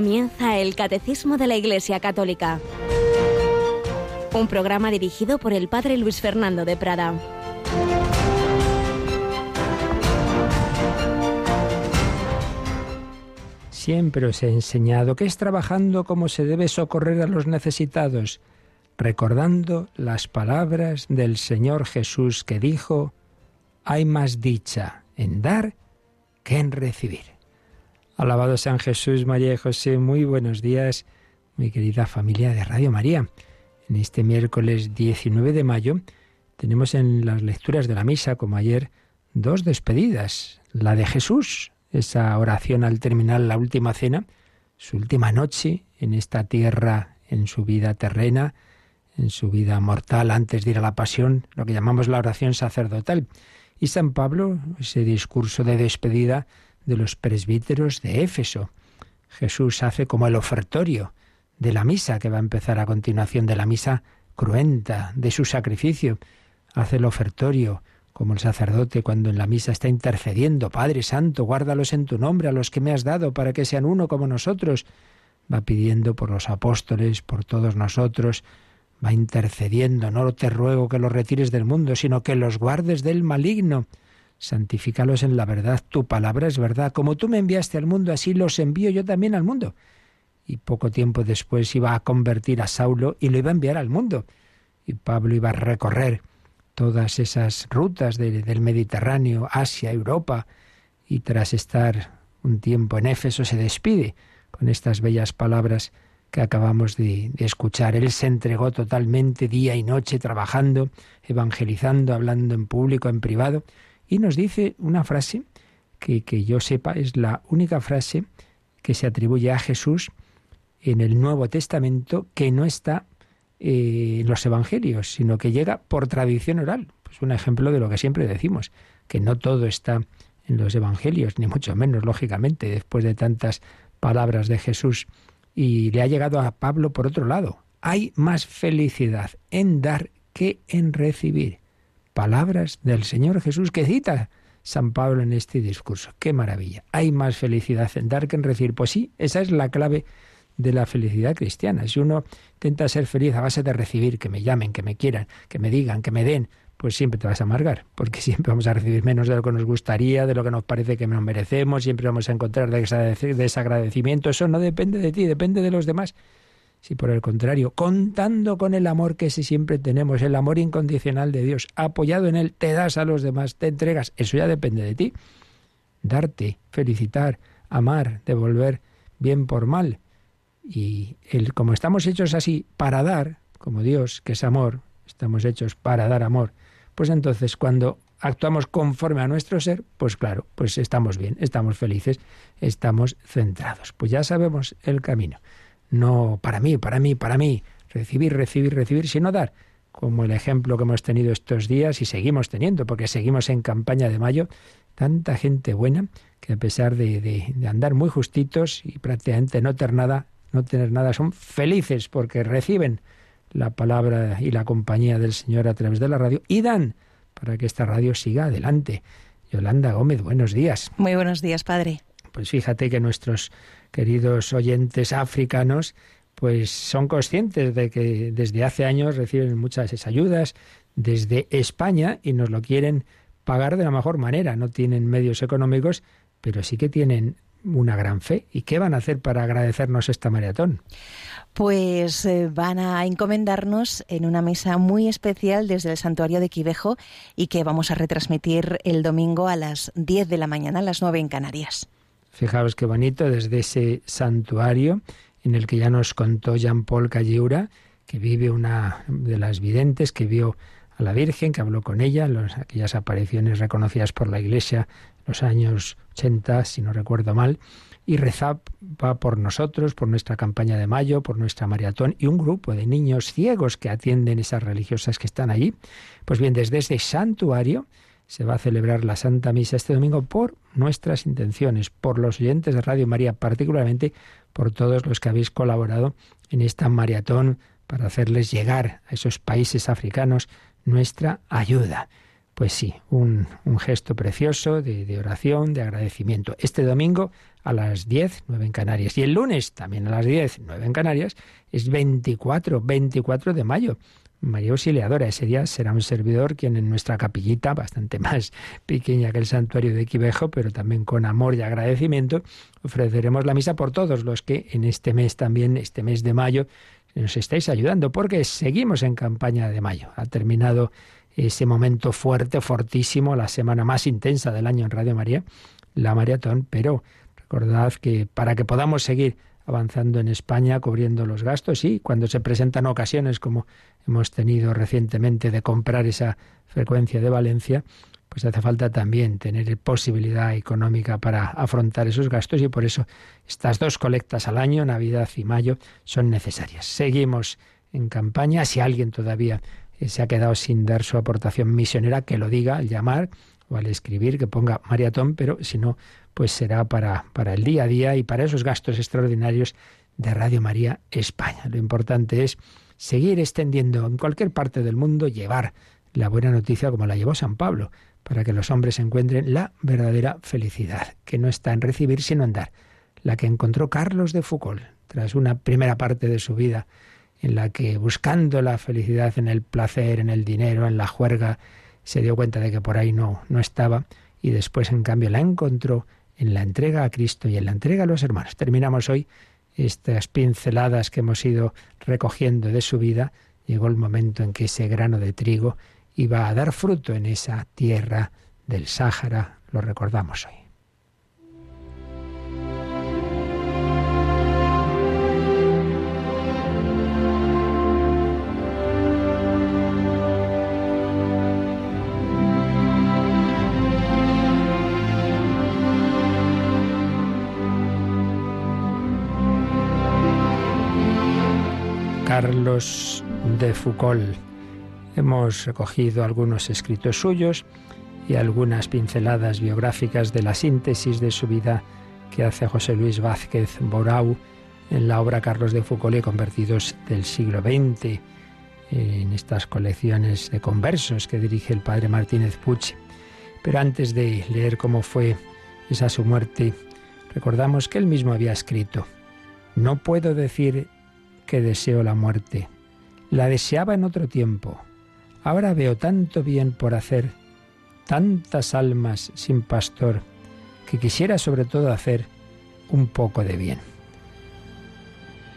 Comienza el Catecismo de la Iglesia Católica, un programa dirigido por el Padre Luis Fernando de Prada. Siempre os he enseñado que es trabajando como se debe socorrer a los necesitados, recordando las palabras del Señor Jesús que dijo, hay más dicha en dar que en recibir. Alabado San Jesús, María y José, muy buenos días, mi querida familia de Radio María. En este miércoles 19 de mayo tenemos en las lecturas de la misa, como ayer, dos despedidas. La de Jesús, esa oración al terminar la última cena, su última noche en esta tierra, en su vida terrena, en su vida mortal antes de ir a la pasión, lo que llamamos la oración sacerdotal. Y San Pablo, ese discurso de despedida de los presbíteros de Éfeso. Jesús hace como el ofertorio de la misa que va a empezar a continuación de la misa cruenta, de su sacrificio. Hace el ofertorio como el sacerdote cuando en la misa está intercediendo, Padre Santo, guárdalos en tu nombre a los que me has dado para que sean uno como nosotros. Va pidiendo por los apóstoles, por todos nosotros, va intercediendo, no te ruego que los retires del mundo, sino que los guardes del maligno. Santifícalos en la verdad, tu palabra es verdad. Como tú me enviaste al mundo, así los envío yo también al mundo. Y poco tiempo después iba a convertir a Saulo y lo iba a enviar al mundo. Y Pablo iba a recorrer todas esas rutas del Mediterráneo, Asia, Europa, y tras estar un tiempo en Éfeso se despide con estas bellas palabras que acabamos de, escuchar. Él se entregó totalmente día y noche trabajando, evangelizando, hablando en público, en privado, y nos dice una frase que, que yo sepa es la única frase que se atribuye a Jesús en el Nuevo Testamento que no está eh, en los Evangelios, sino que llega por tradición oral. Pues un ejemplo de lo que siempre decimos, que no todo está en los Evangelios, ni mucho menos, lógicamente, después de tantas palabras de Jesús y le ha llegado a Pablo por otro lado. Hay más felicidad en dar que en recibir. Palabras del Señor Jesús que cita San Pablo en este discurso. Qué maravilla. Hay más felicidad en dar que en recibir. Pues sí, esa es la clave de la felicidad cristiana. Si uno intenta ser feliz a base de recibir, que me llamen, que me quieran, que me digan, que me den, pues siempre te vas a amargar, porque siempre vamos a recibir menos de lo que nos gustaría, de lo que nos parece que nos merecemos, siempre vamos a encontrar desagradecimiento. Eso no depende de ti, depende de los demás. Si por el contrario, contando con el amor que siempre tenemos, el amor incondicional de Dios, apoyado en Él, te das a los demás, te entregas, eso ya depende de ti. Darte, felicitar, amar, devolver bien por mal. Y el, como estamos hechos así para dar, como Dios, que es amor, estamos hechos para dar amor, pues entonces cuando actuamos conforme a nuestro ser, pues claro, pues estamos bien, estamos felices, estamos centrados. Pues ya sabemos el camino. No para mí, para mí, para mí, recibir, recibir, recibir, sino dar, como el ejemplo que hemos tenido estos días y seguimos teniendo, porque seguimos en campaña de mayo, tanta gente buena que a pesar de, de andar muy justitos y prácticamente no tener nada, no tener nada, son felices porque reciben la palabra y la compañía del Señor a través de la radio y dan para que esta radio siga adelante. Yolanda Gómez, buenos días. Muy buenos días, padre. Pues fíjate que nuestros queridos oyentes africanos pues son conscientes de que desde hace años reciben muchas ayudas desde España y nos lo quieren pagar de la mejor manera. No tienen medios económicos, pero sí que tienen una gran fe. ¿Y qué van a hacer para agradecernos esta maratón? Pues eh, van a encomendarnos en una misa muy especial desde el santuario de Quivejo y que vamos a retransmitir el domingo a las 10 de la mañana, a las 9 en Canarias. Fijaos qué bonito desde ese santuario en el que ya nos contó Jean-Paul Calliura, que vive una de las videntes que vio a la Virgen, que habló con ella, en aquellas apariciones reconocidas por la Iglesia los años 80, si no recuerdo mal, y rezaba por nosotros, por nuestra campaña de mayo, por nuestra maratón y un grupo de niños ciegos que atienden esas religiosas que están allí. Pues bien, desde ese santuario se va a celebrar la Santa Misa este domingo por nuestras intenciones, por los oyentes de Radio María, particularmente por todos los que habéis colaborado en esta maratón para hacerles llegar a esos países africanos nuestra ayuda. Pues sí, un, gesto precioso de, oración, de agradecimiento. Este domingo a las 10, 9 en Canarias. Y el lunes, también a las 10, 9 en Canarias, es 24, 24 de mayo. María Auxiliadora. Ese día será un servidor quien en nuestra capillita, bastante más pequeña que el santuario de Quivejo, pero también con amor y agradecimiento, ofreceremos la misa por todos los que en este mes también, este mes de mayo, nos estáis ayudando, porque seguimos en campaña de mayo. Ha terminado ese momento fuerte, fortísimo, la semana más intensa del año en Radio María, la maratón, pero recordad que para que podamos seguir avanzando en España, cubriendo los gastos y cuando se presentan ocasiones como hemos tenido recientemente de comprar esa frecuencia de Valencia, pues hace falta también tener posibilidad económica para afrontar esos gastos y por eso estas dos colectas al año, Navidad y Mayo, son necesarias. Seguimos en campaña. Si alguien todavía eh, se ha quedado sin dar su aportación misionera, que lo diga al llamar o al escribir, que ponga maratón, pero si no, pues será para, para el día a día y para esos gastos extraordinarios de Radio María España. Lo importante es seguir extendiendo en cualquier parte del mundo, llevar la buena noticia como la llevó San Pablo, para que los hombres encuentren la verdadera felicidad, que no está en recibir sino en dar, la que encontró Carlos de Foucault, tras una primera parte de su vida en la que buscando la felicidad en el placer, en el dinero, en la juerga, se dio cuenta de que por ahí no, no estaba y después en cambio la encontró en la entrega a Cristo y en la entrega a los hermanos. Terminamos hoy estas pinceladas que hemos ido recogiendo de su vida, llegó el momento en que ese grano de trigo iba a dar fruto en esa tierra del Sáhara, lo recordamos hoy. Carlos de Foucault. Hemos recogido algunos escritos suyos y algunas pinceladas biográficas de la síntesis de su vida que hace José Luis Vázquez Borau en la obra Carlos de Foucault y convertidos del siglo XX, en estas colecciones de conversos que dirige el padre Martínez Puch. Pero antes de leer cómo fue esa su muerte, recordamos que él mismo había escrito, no puedo decir que deseo la muerte. La deseaba en otro tiempo. Ahora veo tanto bien por hacer, tantas almas sin pastor, que quisiera sobre todo hacer un poco de bien.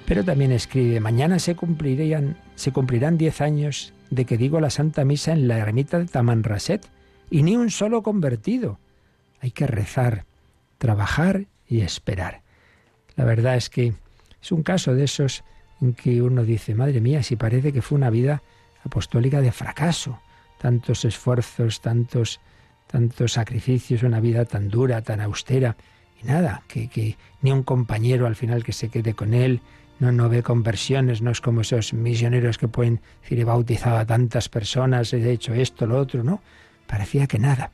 Pero también escribe, mañana se cumplirían, se cumplirán diez años de que digo la Santa Misa en la ermita de Tamanraset, y ni un solo convertido. Hay que rezar, trabajar y esperar. La verdad es que es un caso de esos en que uno dice, madre mía, si parece que fue una vida apostólica de fracaso, tantos esfuerzos, tantos, tantos sacrificios, una vida tan dura, tan austera, y nada, que, que ni un compañero al final que se quede con él, no, no ve conversiones, no es como esos misioneros que pueden decir he bautizado a tantas personas, he hecho esto, lo otro, no, parecía que nada.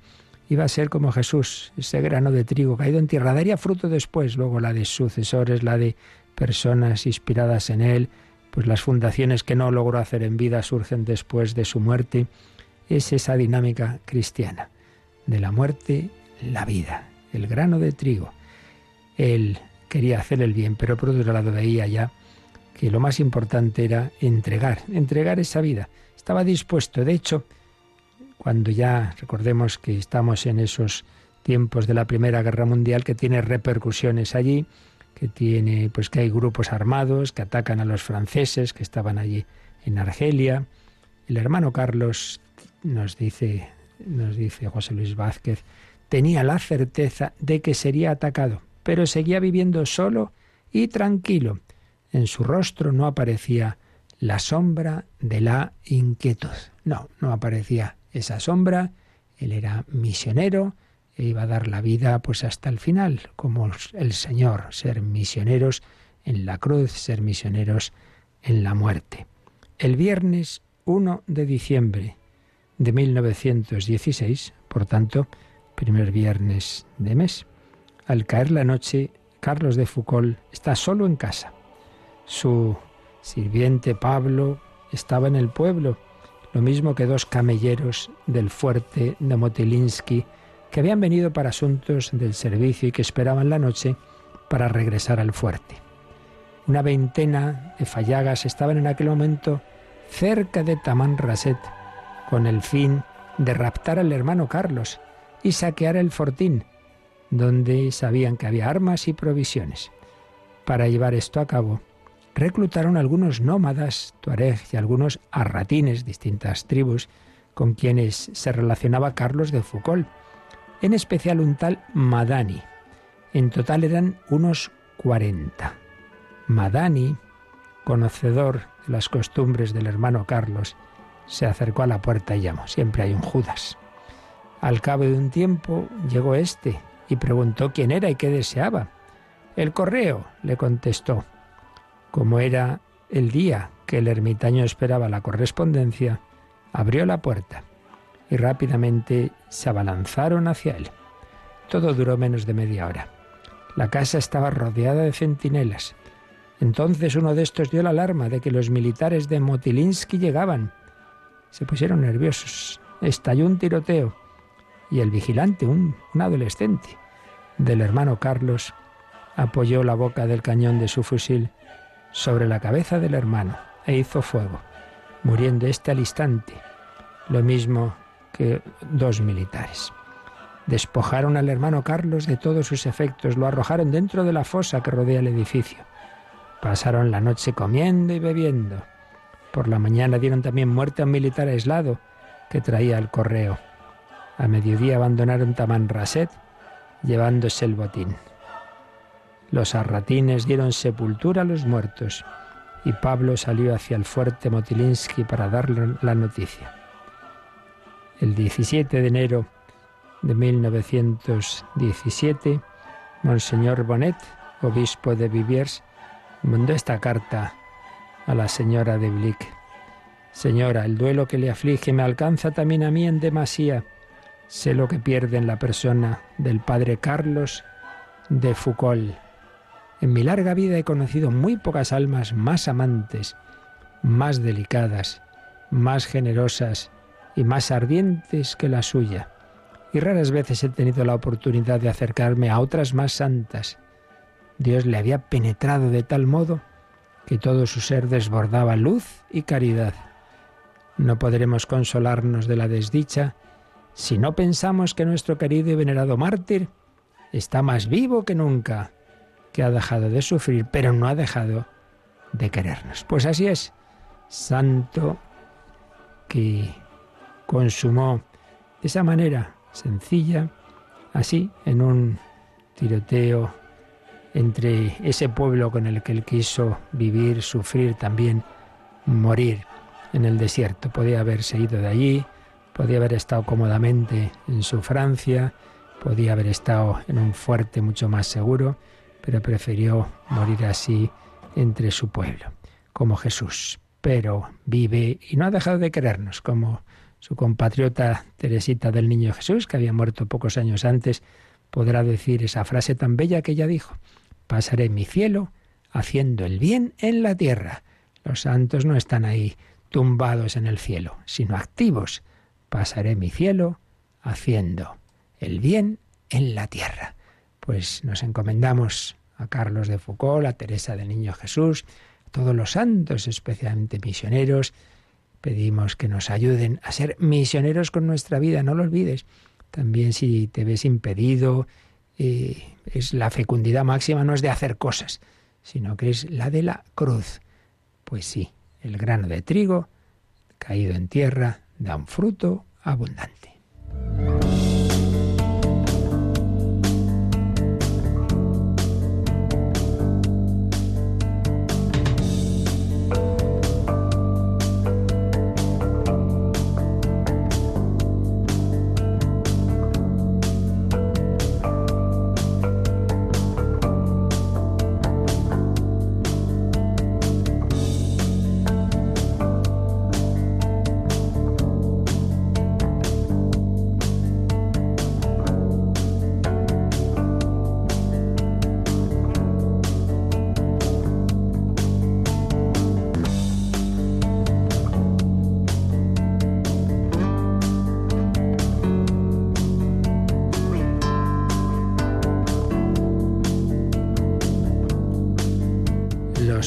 Iba a ser como Jesús, ese grano de trigo caído en tierra, daría fruto después, luego la de sucesores, la de personas inspiradas en él, pues las fundaciones que no logró hacer en vida surgen después de su muerte. Es esa dinámica cristiana, de la muerte, la vida, el grano de trigo. Él quería hacer el bien, pero por otro lado veía ya que lo más importante era entregar, entregar esa vida. Estaba dispuesto, de hecho, cuando ya recordemos que estamos en esos tiempos de la Primera Guerra Mundial que tiene repercusiones allí, que tiene, pues que hay grupos armados que atacan a los franceses que estaban allí en Argelia. El hermano Carlos nos dice, nos dice José Luis Vázquez, tenía la certeza de que sería atacado, pero seguía viviendo solo y tranquilo. En su rostro no aparecía la sombra de la inquietud. No, no aparecía esa sombra. Él era misionero, iba a dar la vida pues hasta el final, como el Señor, ser misioneros en la cruz, ser misioneros en la muerte. El viernes 1 de diciembre de 1916, por tanto, primer viernes de mes, al caer la noche, Carlos de Foucault está solo en casa. Su sirviente Pablo estaba en el pueblo, lo mismo que dos camelleros del fuerte de Motelinsky, que habían venido para asuntos del servicio y que esperaban la noche para regresar al fuerte. Una veintena de fallagas estaban en aquel momento cerca de Tamán Raset, con el fin de raptar al hermano Carlos y saquear el fortín, donde sabían que había armas y provisiones. Para llevar esto a cabo, reclutaron algunos nómadas, tuareg y algunos arratines, distintas tribus, con quienes se relacionaba Carlos de Foucault, en especial un tal Madani. En total eran unos 40. Madani, conocedor de las costumbres del hermano Carlos, se acercó a la puerta y llamó. Siempre hay un Judas. Al cabo de un tiempo llegó este y preguntó quién era y qué deseaba. El correo, le contestó. Como era el día que el ermitaño esperaba la correspondencia, abrió la puerta y rápidamente se abalanzaron hacia él. Todo duró menos de media hora. La casa estaba rodeada de centinelas. Entonces uno de estos dio la alarma de que los militares de Motilinsky llegaban. Se pusieron nerviosos. Estalló un tiroteo y el vigilante, un, un adolescente del hermano Carlos, apoyó la boca del cañón de su fusil sobre la cabeza del hermano e hizo fuego, muriendo este al instante, lo mismo que dos militares. Despojaron al hermano Carlos de todos sus efectos, lo arrojaron dentro de la fosa que rodea el edificio. Pasaron la noche comiendo y bebiendo. Por la mañana dieron también muerte a un militar aislado que traía el correo. A mediodía abandonaron Tamanraset llevándose el botín. Los arratines dieron sepultura a los muertos y Pablo salió hacia el fuerte Motilinsky para darle la noticia. El 17 de enero de 1917, Monseñor Bonet, obispo de Viviers, mandó esta carta a la señora de Blick. Señora, el duelo que le aflige me alcanza también a mí en demasía. Sé lo que pierde en la persona del padre Carlos de Foucault. En mi larga vida he conocido muy pocas almas más amantes, más delicadas, más generosas y más ardientes que la suya. Y raras veces he tenido la oportunidad de acercarme a otras más santas. Dios le había penetrado de tal modo que todo su ser desbordaba luz y caridad. No podremos consolarnos de la desdicha si no pensamos que nuestro querido y venerado mártir está más vivo que nunca que ha dejado de sufrir, pero no ha dejado de querernos. Pues así es, santo que consumó de esa manera sencilla, así, en un tiroteo entre ese pueblo con el que él quiso vivir, sufrir también, morir en el desierto. Podía haberse ido de allí, podía haber estado cómodamente en su Francia, podía haber estado en un fuerte mucho más seguro, pero prefirió morir así entre su pueblo, como Jesús. Pero vive y no ha dejado de querernos, como su compatriota Teresita del Niño Jesús, que había muerto pocos años antes, podrá decir esa frase tan bella que ella dijo, pasaré mi cielo haciendo el bien en la tierra. Los santos no están ahí tumbados en el cielo, sino activos. Pasaré mi cielo haciendo el bien en la tierra pues nos encomendamos a Carlos de Foucault, a Teresa del Niño Jesús, a todos los santos, especialmente misioneros. Pedimos que nos ayuden a ser misioneros con nuestra vida, no lo olvides. También si te ves impedido, eh, es la fecundidad máxima no es de hacer cosas, sino que es la de la cruz. Pues sí, el grano de trigo caído en tierra da un fruto abundante.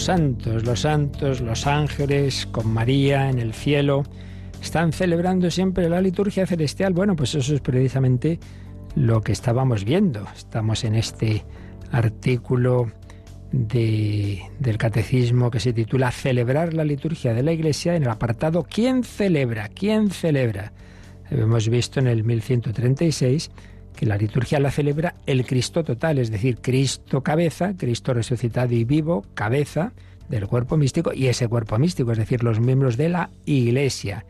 Los santos, los santos, los ángeles con María en el cielo, están celebrando siempre la liturgia celestial. Bueno, pues eso es precisamente lo que estábamos viendo. Estamos en este artículo del catecismo que se titula Celebrar la liturgia de la Iglesia en el apartado ¿Quién celebra? ¿Quién celebra? Hemos visto en el 1136 que la liturgia la celebra el Cristo total, es decir, Cristo cabeza, Cristo resucitado y vivo, cabeza del cuerpo místico y ese cuerpo místico, es decir, los miembros de la Iglesia.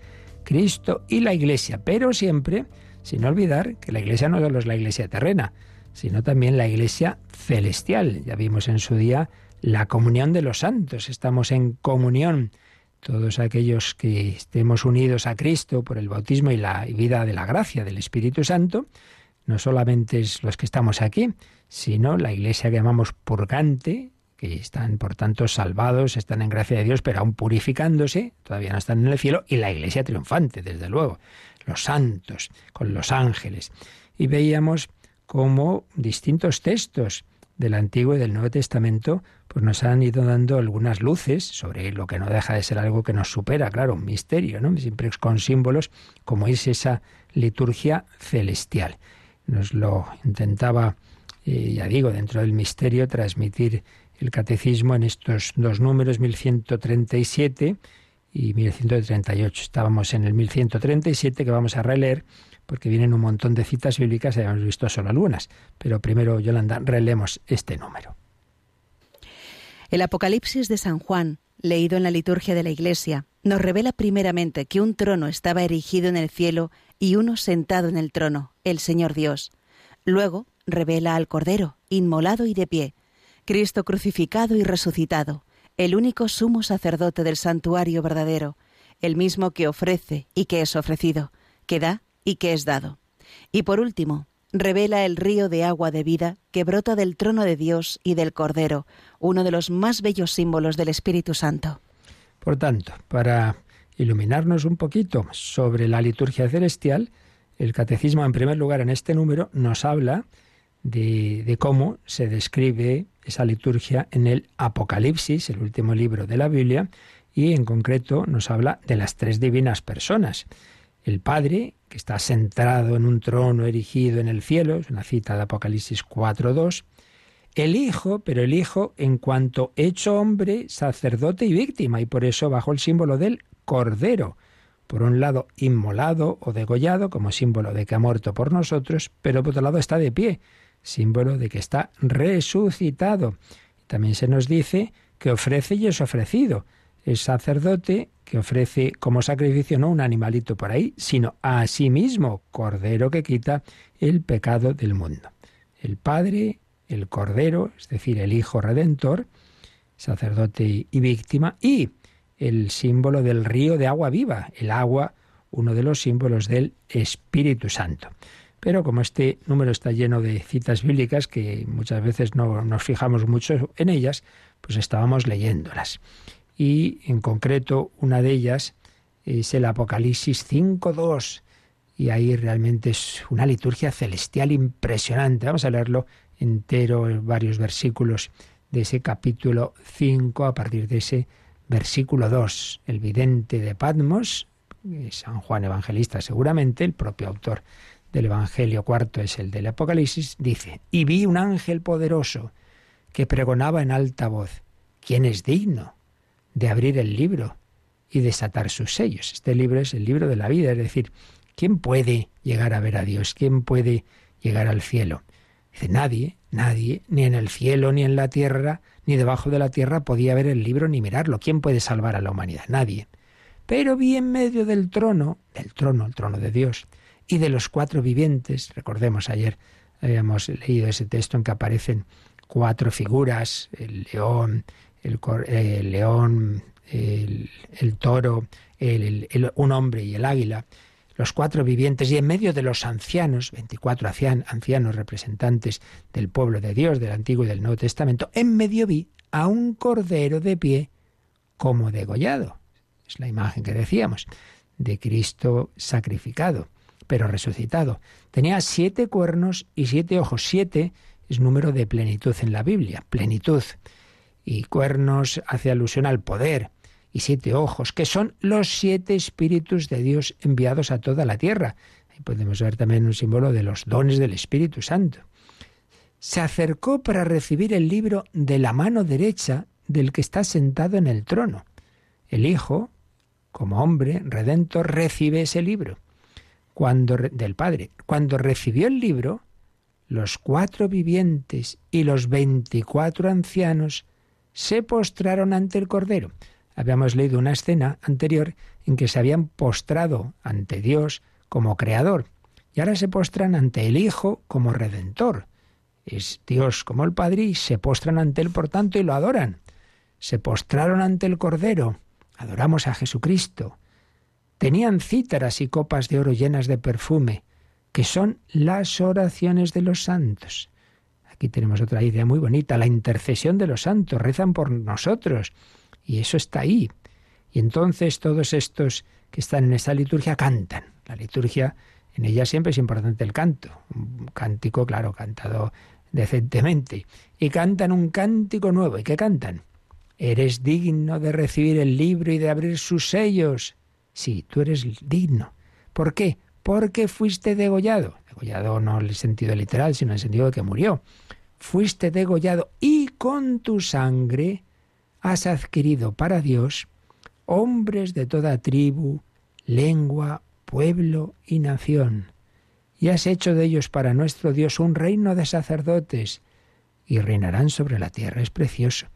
Cristo y la Iglesia, pero siempre sin olvidar que la Iglesia no solo es la Iglesia terrena, sino también la Iglesia celestial. Ya vimos en su día la comunión de los santos, estamos en comunión. Todos aquellos que estemos unidos a Cristo por el bautismo y la vida de la gracia del Espíritu Santo, no solamente es los que estamos aquí, sino la iglesia que llamamos purgante, que están por tanto salvados, están en gracia de Dios, pero aún purificándose, todavía no están en el cielo, y la iglesia triunfante, desde luego, los santos, con los ángeles. Y veíamos cómo distintos textos del Antiguo y del Nuevo Testamento pues nos han ido dando algunas luces sobre lo que no deja de ser algo que nos supera, claro, un misterio, ¿no? Siempre con símbolos como es esa liturgia celestial nos lo intentaba, eh, ya digo, dentro del misterio, transmitir el catecismo en estos dos números, 1137 y 1138. Estábamos en el 1137 que vamos a releer porque vienen un montón de citas bíblicas, habíamos visto solo algunas, pero primero, Yolanda, relemos este número. El Apocalipsis de San Juan, leído en la liturgia de la Iglesia, nos revela primeramente que un trono estaba erigido en el cielo y uno sentado en el trono, el Señor Dios. Luego revela al Cordero, inmolado y de pie, Cristo crucificado y resucitado, el único sumo sacerdote del santuario verdadero, el mismo que ofrece y que es ofrecido, que da y que es dado. Y por último, revela el río de agua de vida que brota del trono de Dios y del Cordero, uno de los más bellos símbolos del Espíritu Santo. Por tanto, para iluminarnos un poquito sobre la liturgia celestial, el catecismo, en primer lugar, en este número, nos habla de, cómo se describe esa liturgia en el Apocalipsis, el último libro de la Biblia, y en concreto nos habla de las tres divinas personas. El Padre, que está centrado en un trono erigido en el cielo, es una cita de Apocalipsis 4.2, el Hijo, pero el Hijo en cuanto hecho hombre, sacerdote y víctima, y por eso bajo el símbolo del Cordero, por un lado inmolado o degollado como símbolo de que ha muerto por nosotros, pero por otro lado está de pie, símbolo de que está resucitado. También se nos dice que ofrece y es ofrecido. Es sacerdote que ofrece como sacrificio no un animalito por ahí, sino a sí mismo, cordero que quita el pecado del mundo. El Padre, el Cordero, es decir, el Hijo Redentor, sacerdote y víctima, y el símbolo del río de agua viva, el agua, uno de los símbolos del Espíritu Santo. Pero como este número está lleno de citas bíblicas, que muchas veces no nos fijamos mucho en ellas, pues estábamos leyéndolas. Y en concreto, una de ellas es el Apocalipsis 5.2, y ahí realmente es una liturgia celestial impresionante. Vamos a leerlo entero, varios versículos de ese capítulo 5, a partir de ese versículo 2, el vidente de Patmos, San Juan Evangelista seguramente, el propio autor del Evangelio cuarto es el del Apocalipsis, dice, y vi un ángel poderoso que pregonaba en alta voz, ¿quién es digno de abrir el libro y desatar sus sellos? Este libro es el libro de la vida, es decir, ¿quién puede llegar a ver a Dios? ¿Quién puede llegar al cielo? Dice, nadie, nadie, ni en el cielo, ni en la tierra, ni debajo de la tierra podía ver el libro ni mirarlo. ¿Quién puede salvar a la humanidad? Nadie. Pero vi en medio del trono, del trono, el trono de Dios, y de los cuatro vivientes, recordemos ayer habíamos leído ese texto en que aparecen cuatro figuras, el león, el, león, el, toro, un hombre y el águila, los cuatro vivientes y en medio de los ancianos, 24 ancianos representantes del pueblo de Dios, del Antiguo y del Nuevo Testamento, en medio vi a un cordero de pie como degollado. Es la imagen que decíamos, de Cristo sacrificado, pero resucitado. Tenía siete cuernos y siete ojos. Siete es número de plenitud en la Biblia, plenitud. y cuernos hace alusión al poder, y siete ojos, que son los siete espíritus de Dios enviados a toda la tierra. Ahí podemos ver también un símbolo de los dones del Espíritu Santo. Se acercó para recibir el libro de la mano derecha del que está sentado en el trono. El Hijo, como hombre redentor, recibe ese libro cuando, del Padre. Cuando recibió el libro, los cuatro vivientes y los veinticuatro ancianos se postraron ante el Cordero. Habíamos leído una escena anterior en que se habían postrado ante Dios como Creador y ahora se postran ante el Hijo como Redentor. Es Dios como el Padre y se postran ante Él por tanto y lo adoran. Se postraron ante el Cordero. Adoramos a Jesucristo. Tenían cítaras y copas de oro llenas de perfume, que son las oraciones de los santos. Aquí tenemos otra idea muy bonita, la intercesión de los santos, rezan por nosotros. Y eso está ahí. Y entonces todos estos que están en esta liturgia cantan. La liturgia, en ella siempre es importante el canto. Un cántico, claro, cantado decentemente. Y cantan un cántico nuevo. ¿Y qué cantan? Eres digno de recibir el libro y de abrir sus sellos. Sí, tú eres digno. ¿Por qué? Porque fuiste degollado. Degollado no en el sentido literal, sino en el sentido de que murió. Fuiste degollado y con tu sangre has adquirido para Dios hombres de toda tribu, lengua, pueblo y nación, y has hecho de ellos para nuestro Dios un reino de sacerdotes, y reinarán sobre la tierra. Es precioso.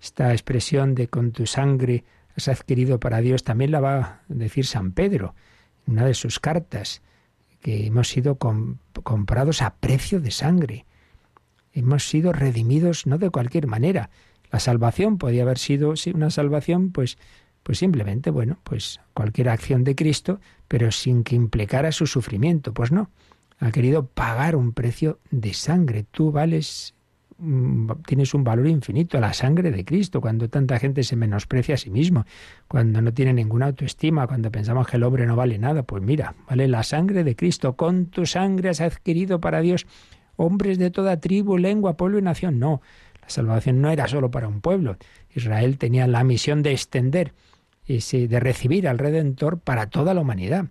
Esta expresión de con tu sangre has adquirido para Dios también la va a decir San Pedro en una de sus cartas, que hemos sido comprados a precio de sangre. Hemos sido redimidos no de cualquier manera, la salvación podía haber sido una salvación, pues, pues simplemente, bueno, pues cualquier acción de Cristo, pero sin que implicara su sufrimiento. Pues no, ha querido pagar un precio de sangre. Tú vales, mm, tienes un valor infinito, la sangre de Cristo, cuando tanta gente se menosprecia a sí mismo, cuando no tiene ninguna autoestima, cuando pensamos que el hombre no vale nada, pues mira, vale la sangre de Cristo. Con tu sangre has adquirido para Dios hombres de toda tribu, lengua, pueblo y nación. No, la salvación no era solo para un pueblo. Israel tenía la misión de extender, de recibir al Redentor para toda la humanidad.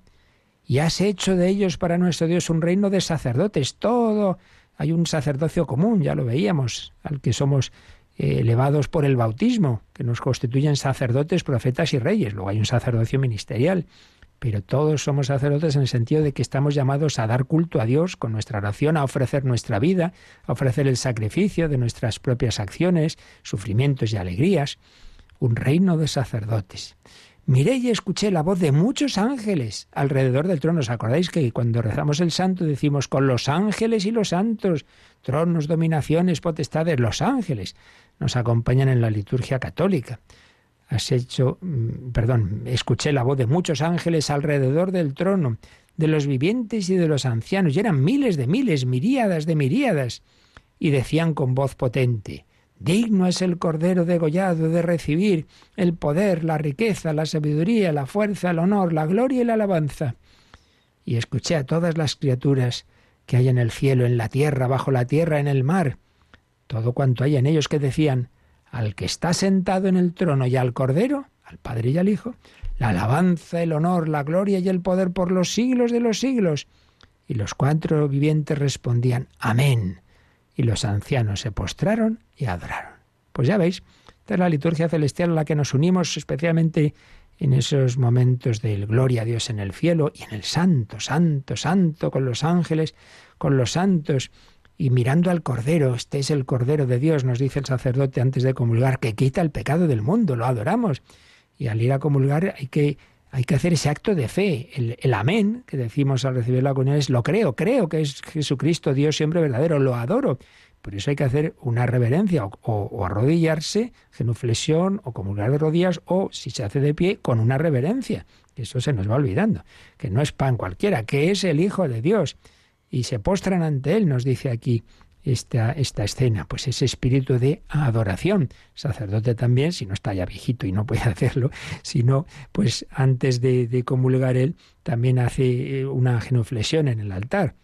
Y has hecho de ellos para nuestro Dios un reino de sacerdotes. Todo hay un sacerdocio común, ya lo veíamos, al que somos eh, elevados por el bautismo, que nos constituyen sacerdotes, profetas y reyes. Luego hay un sacerdocio ministerial pero todos somos sacerdotes en el sentido de que estamos llamados a dar culto a Dios con nuestra oración, a ofrecer nuestra vida, a ofrecer el sacrificio de nuestras propias acciones, sufrimientos y alegrías, un reino de sacerdotes. Miré y escuché la voz de muchos ángeles alrededor del trono. ¿Os acordáis que cuando rezamos el santo decimos con los ángeles y los santos, tronos, dominaciones, potestades, los ángeles nos acompañan en la liturgia católica? Has hecho, mm, perdón, escuché la voz de muchos ángeles alrededor del trono, de los vivientes y de los ancianos, y eran miles de miles, miríadas de miríadas, y decían con voz potente, Digno es el Cordero degollado de recibir el poder, la riqueza, la sabiduría, la fuerza, el honor, la gloria y la alabanza. Y escuché a todas las criaturas que hay en el cielo, en la tierra, bajo la tierra, en el mar, todo cuanto hay en ellos que decían, al que está sentado en el trono y al Cordero, al Padre y al Hijo, la alabanza, el honor, la gloria y el poder por los siglos de los siglos. Y los cuatro vivientes respondían, Amén. Y los ancianos se postraron y adoraron. Pues ya veis, esta es la liturgia celestial a la que nos unimos especialmente en esos momentos del gloria a Dios en el cielo y en el santo, santo, santo, con los ángeles, con los santos y mirando al Cordero, este es el Cordero de Dios, nos dice el sacerdote antes de comulgar, que quita el pecado del mundo, lo adoramos. Y al ir a comulgar hay que, hay que hacer ese acto de fe. El, amén que decimos al recibir la comunión es lo creo, creo que es Jesucristo, Dios siempre verdadero, lo adoro. Por eso hay que hacer una reverencia o, arrodillarse, genuflexión o comulgar de rodillas o, si se hace de pie, con una reverencia. Eso se nos va olvidando, que no es pan cualquiera, que es el Hijo de Dios y se postran ante Él, nos dice aquí esta, esta escena, pues ese espíritu de adoración. Sacerdote también, si no está ya viejito y no puede hacerlo, sino pues antes de, de comulgar Él, también hace eh, una genuflexión en el altar.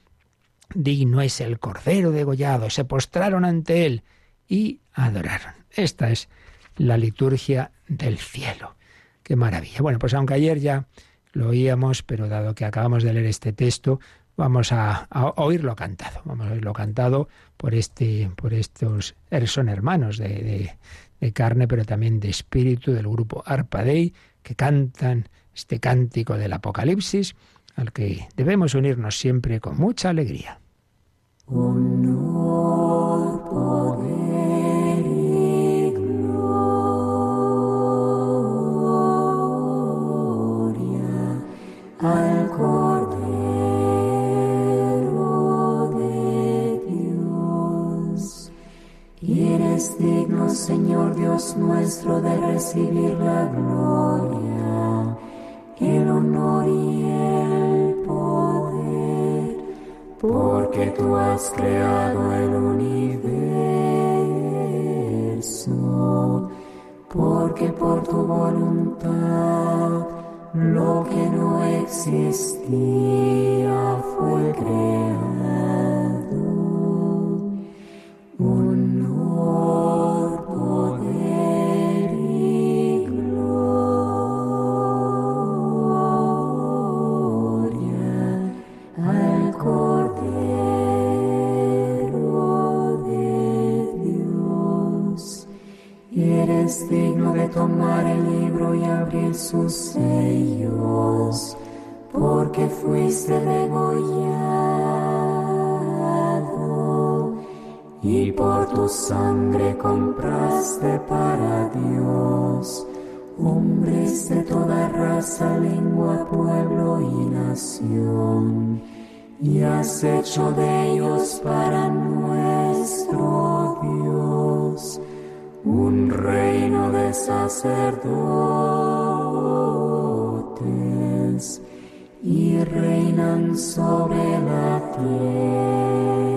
Digno es el Cordero degollado, se postraron ante Él y adoraron. Esta es la liturgia del cielo. Qué maravilla. Bueno, pues aunque ayer ya lo oíamos, pero dado que acabamos de leer este texto, vamos a, oírlo cantado. Vamos a oírlo cantado por este, por estos son hermanos de, de, carne, pero también de espíritu del grupo Arpadei, que cantan este cántico del Apocalipsis, al que debemos unirnos siempre con mucha alegría. al eres digno, Señor Dios nuestro, de recibir la gloria, el honor y el poder, porque tú has creado el universo, porque por tu voluntad lo que no existía fue creado. Sus porque fuiste degollado y por tu sangre compraste para Dios hombres de toda raza, lengua, pueblo y nación, y has hecho de ellos para nuestro Dios un reino de sacerdotes y reinan sobre la tierra.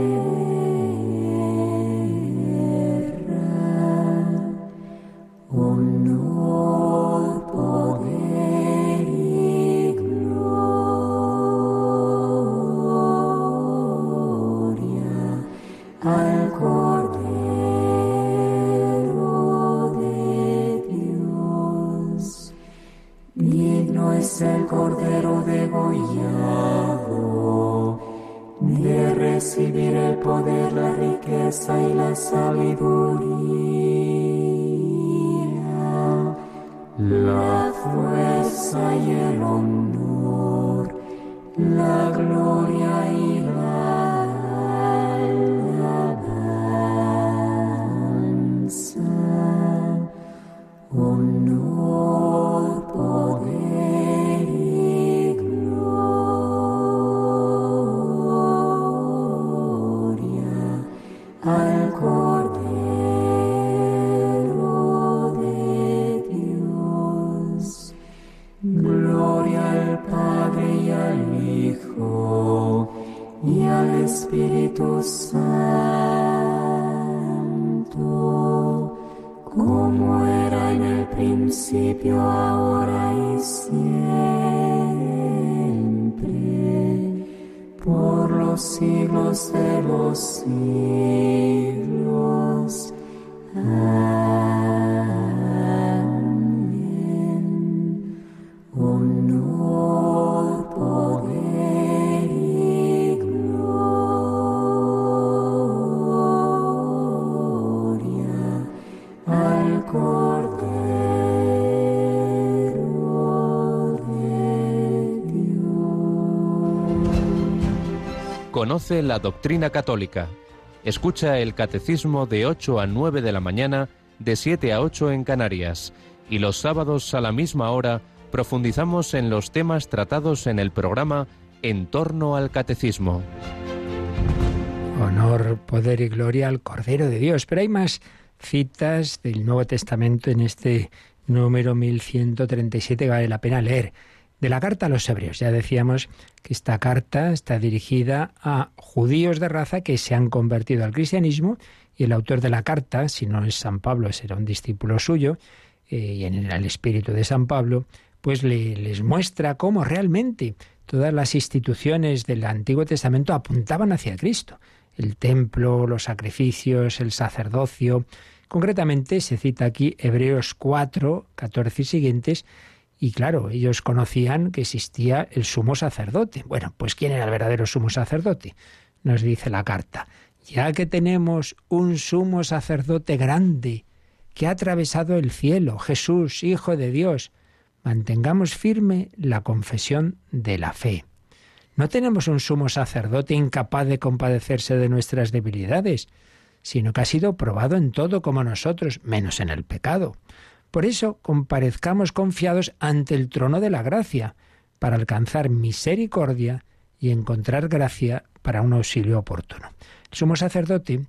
Conoce la doctrina católica. Escucha el catecismo de 8 a 9 de la mañana, de 7 a 8 en Canarias. Y los sábados a la misma hora profundizamos en los temas tratados en el programa En torno al catecismo. Honor, poder y gloria al Cordero de Dios. Pero hay más citas del Nuevo Testamento en este número 1137 que vale la pena leer. De la carta a los hebreos, ya decíamos que esta carta está dirigida a judíos de raza que se han convertido al cristianismo y el autor de la carta, si no es San Pablo, será un discípulo suyo, eh, y en el espíritu de San Pablo, pues le, les muestra cómo realmente todas las instituciones del Antiguo Testamento apuntaban hacia Cristo. El templo, los sacrificios, el sacerdocio, Concretamente se cita aquí Hebreos 4, 14 y siguientes, y claro, ellos conocían que existía el sumo sacerdote. Bueno, pues ¿quién era el verdadero sumo sacerdote? Nos dice la carta. Ya que tenemos un sumo sacerdote grande que ha atravesado el cielo, Jesús, Hijo de Dios, mantengamos firme la confesión de la fe. No tenemos un sumo sacerdote incapaz de compadecerse de nuestras debilidades, sino que ha sido probado en todo como nosotros, menos en el pecado. Por eso comparezcamos confiados ante el trono de la gracia, para alcanzar misericordia y encontrar gracia para un auxilio oportuno. El sumo sacerdote,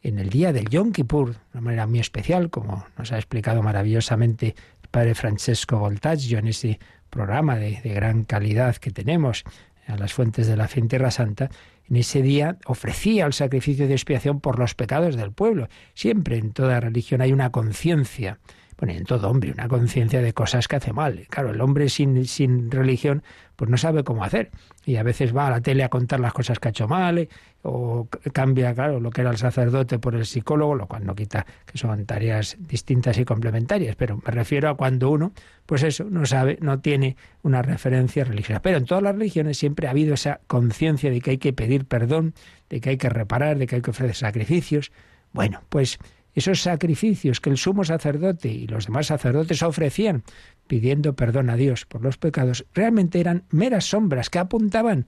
en el día del Yom Kippur, de una manera muy especial, como nos ha explicado maravillosamente el padre Francesco Voltaggio en ese programa de, de gran calidad que tenemos a las fuentes de la fe en Tierra Santa, en ese día ofrecía el sacrificio de expiación por los pecados del pueblo. Siempre en toda religión hay una conciencia, bueno, en todo hombre, una conciencia de cosas que hace mal. Claro, el hombre sin, sin religión pues no sabe cómo hacer. Y a veces va a la tele a contar las cosas que ha hecho mal, eh, o cambia, claro, lo que era el sacerdote por el psicólogo, lo cual no quita que son tareas distintas y complementarias, pero me refiero a cuando uno, pues eso, no sabe, no tiene una referencia religiosa. Pero en todas las religiones siempre ha habido esa conciencia de que hay que pedir perdón, de que hay que reparar, de que hay que ofrecer sacrificios. Bueno, pues esos sacrificios que el sumo sacerdote y los demás sacerdotes ofrecían pidiendo perdón a Dios por los pecados, realmente eran meras sombras que apuntaban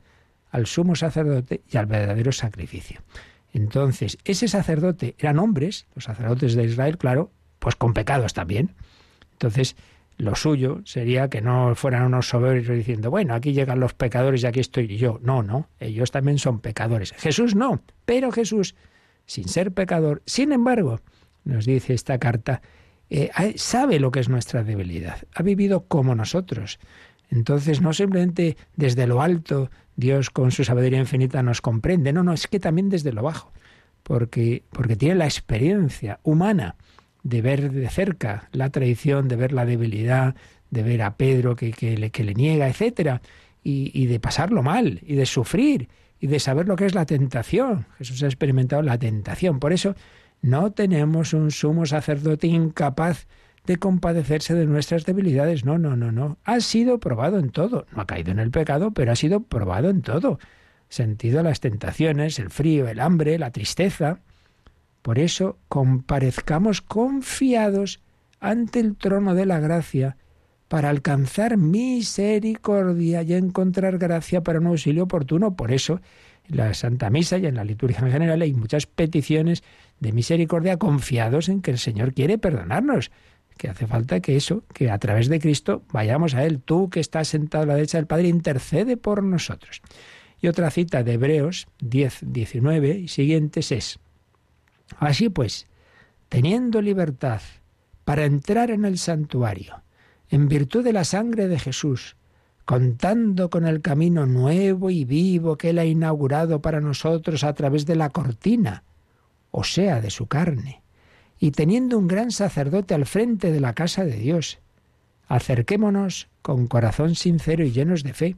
al sumo sacerdote y al verdadero sacrificio. Entonces, ese sacerdote eran hombres, los sacerdotes de Israel, claro, pues con pecados también. Entonces, lo suyo sería que no fueran unos soberbios diciendo, bueno, aquí llegan los pecadores y aquí estoy yo. No, no, ellos también son pecadores. Jesús no, pero Jesús, sin ser pecador, sin embargo, nos dice esta carta, eh, sabe lo que es nuestra debilidad, ha vivido como nosotros. Entonces, no simplemente desde lo alto Dios con su sabiduría infinita nos comprende, no, no, es que también desde lo bajo, porque, porque tiene la experiencia humana de ver de cerca la traición, de ver la debilidad, de ver a Pedro que, que, le, que le niega, y, y de pasarlo mal, y de sufrir, y de saber lo que es la tentación. Jesús ha experimentado la tentación. Por eso no tenemos un sumo sacerdote incapaz de compadecerse de nuestras debilidades. No, no, no, no. Ha sido probado en todo. No ha caído en el pecado, pero ha sido probado en todo. Sentido las tentaciones, el frío, el hambre, la tristeza. Por eso comparezcamos confiados ante el trono de la gracia para alcanzar misericordia y encontrar gracia para un auxilio oportuno. Por eso, en la Santa Misa y en la liturgia en general hay muchas peticiones de misericordia confiados en que el Señor quiere perdonarnos, que hace falta que eso, que a través de Cristo vayamos a Él. Tú que estás sentado a la derecha del Padre, intercede por nosotros. Y otra cita de Hebreos 10, 19 y siguientes es, así pues, teniendo libertad para entrar en el santuario, en virtud de la sangre de Jesús, contando con el camino nuevo y vivo que Él ha inaugurado para nosotros a través de la cortina, o sea, de su carne, y teniendo un gran sacerdote al frente de la casa de Dios. Acerquémonos con corazón sincero y llenos de fe,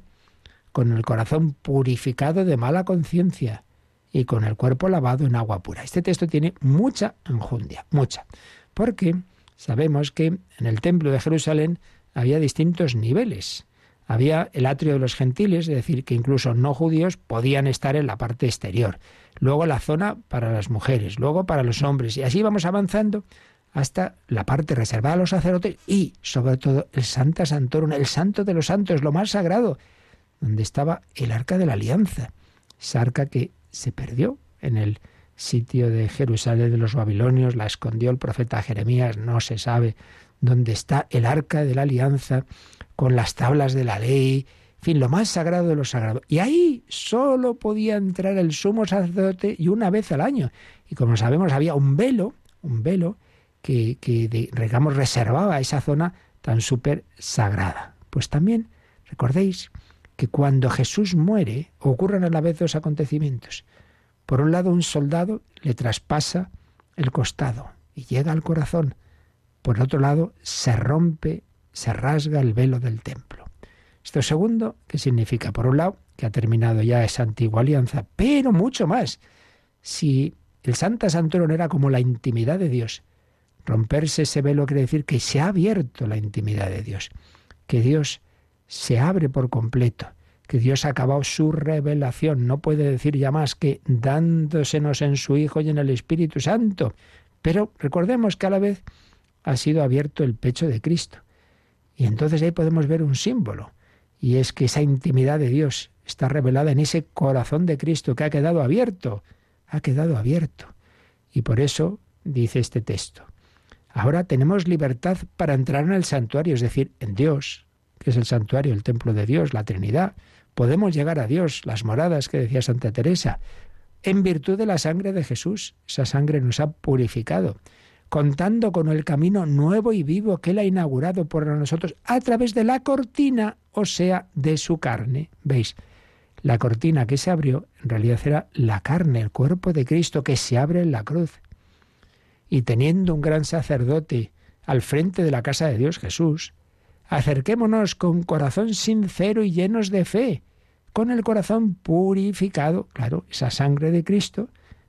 con el corazón purificado de mala conciencia y con el cuerpo lavado en agua pura. Este texto tiene mucha enjundia, mucha, porque sabemos que en el templo de Jerusalén había distintos niveles. Había el atrio de los gentiles, es decir, que incluso no judíos podían estar en la parte exterior. Luego la zona para las mujeres, luego para los hombres, y así vamos avanzando hasta la parte reservada a los sacerdotes y, sobre todo, el Santa Santorum, el santo de los santos, lo más sagrado, donde estaba el arca de la alianza, esa arca que se perdió en el sitio de Jerusalén de los babilonios, la escondió el profeta Jeremías, no se sabe dónde está el arca de la alianza con las tablas de la ley, fin, lo más sagrado de lo sagrado. Y ahí solo podía entrar el sumo sacerdote y una vez al año. Y como sabemos, había un velo, un velo que, que digamos, reservaba esa zona tan súper sagrada. Pues también recordéis que cuando Jesús muere ocurren a la vez dos acontecimientos. Por un lado, un soldado le traspasa el costado y llega al corazón. Por otro lado, se rompe, se rasga el velo del templo. Esto segundo, ¿qué significa? Por un lado, que ha terminado ya esa antigua alianza, pero mucho más. Si el Santa Santorum era como la intimidad de Dios, Romperse ese velo quiere decir que se ha abierto la intimidad de Dios, que Dios se abre por completo, que Dios ha acabado su revelación. No puede decir ya más que dándosenos en su Hijo y en el Espíritu Santo. Pero recordemos que a la vez ha sido abierto el pecho de Cristo. Y entonces ahí podemos ver un símbolo. Y es que esa intimidad de Dios está revelada en ese corazón de Cristo que ha quedado abierto. Ha quedado abierto. Y por eso dice este texto. Ahora tenemos libertad para entrar en el santuario, es decir, en Dios, que es el santuario, el templo de Dios, la Trinidad. Podemos llegar a Dios, las moradas que decía Santa Teresa, en virtud de la sangre de Jesús. Esa sangre nos ha purificado, contando con el camino nuevo y vivo que Él ha inaugurado por nosotros a través de la cortina, o sea, de su carne. ¿Veis? La cortina que se abrió en realidad era la carne, el cuerpo de Cristo que se abre en la cruz. Y teniendo un gran sacerdote al frente de la casa de Dios, Jesús, acerquémonos con corazón sincero y llenos de fe, con el corazón purificado, claro, esa sangre de Cristo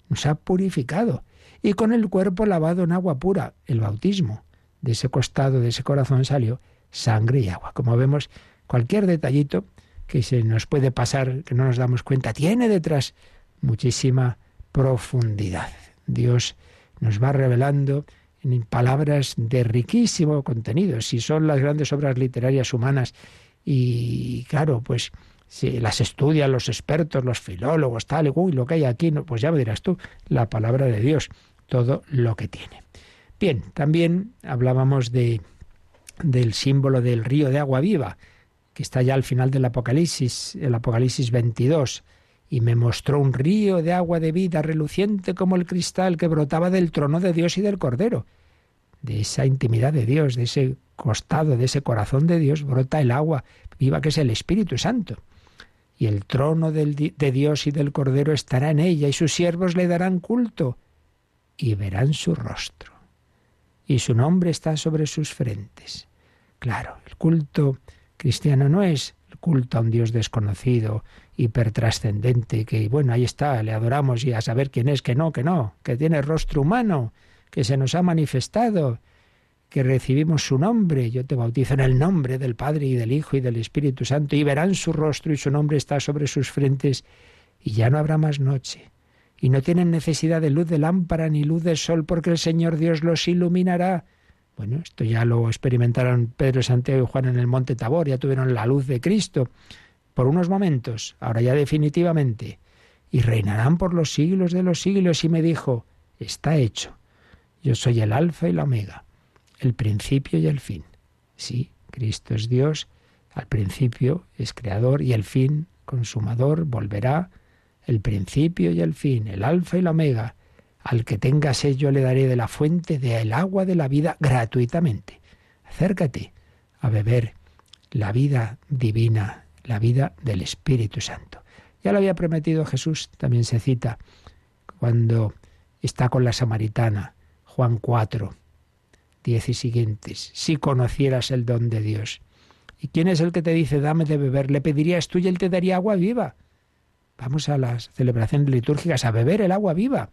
nos ha purificado, y con el cuerpo lavado en agua pura, el bautismo. De ese costado, de ese corazón salió sangre y agua. Como vemos, cualquier detallito que se nos puede pasar, que no nos damos cuenta, tiene detrás muchísima profundidad. Dios nos va revelando en palabras de riquísimo contenido. Si son las grandes obras literarias humanas y claro, pues si las estudian los expertos, los filólogos, tal, y uy, lo que hay aquí, pues ya me dirás tú, la palabra de Dios, todo lo que tiene. Bien, también hablábamos de del símbolo del río de agua viva, que está ya al final del Apocalipsis, el Apocalipsis 22, y me mostró un río de agua de vida reluciente como el cristal que brotaba del trono de Dios y del Cordero. De esa intimidad de Dios, de ese costado, de ese corazón de Dios, brota el agua viva que es el Espíritu Santo. Y el trono de Dios y del Cordero estará en ella, y sus siervos le darán culto, y verán su rostro. Y su nombre está sobre sus frentes. Claro, el culto cristiano no es el culto a un Dios desconocido, hipertrascendente, que bueno, ahí está, le adoramos y a saber quién es, que no, que no, que tiene rostro humano, que se nos ha manifestado, que recibimos su nombre. Yo te bautizo en el nombre del Padre y del Hijo y del Espíritu Santo, y verán su rostro y su nombre está sobre sus frentes, y ya no habrá más noche. Y no tienen necesidad de luz de lámpara ni luz de sol, porque el Señor Dios los iluminará. Bueno, esto ya lo experimentaron Pedro, Santiago y Juan en el Monte Tabor, ya tuvieron la luz de Cristo por unos momentos, ahora ya definitivamente, y reinarán por los siglos de los siglos. Y me dijo, está hecho, yo soy el alfa y la omega, el principio y el fin. Sí, Cristo es Dios, al principio es creador y el fin consumador volverá, el principio y el fin, el alfa y la omega. Al que tenga sed yo le daré de la fuente del agua de la vida gratuitamente. Acércate a beber la vida divina la vida del Espíritu Santo. Ya lo había prometido Jesús, también se cita cuando está con la samaritana, Juan 4, 10 y siguientes. Si conocieras el don de Dios. ¿Y quién es el que te dice, dame de beber? Le pedirías tú y él te daría agua viva. Vamos a las celebraciones litúrgicas a beber el agua viva.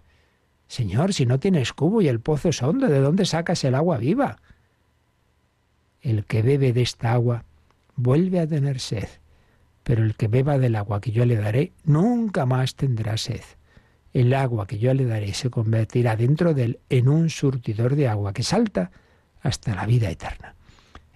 Señor, si no tienes cubo y el pozo es hondo, ¿de dónde sacas el agua viva? El que bebe de esta agua vuelve a tener sed pero el que beba del agua que yo le daré nunca más tendrá sed. El agua que yo le daré se convertirá dentro de él en un surtidor de agua que salta hasta la vida eterna.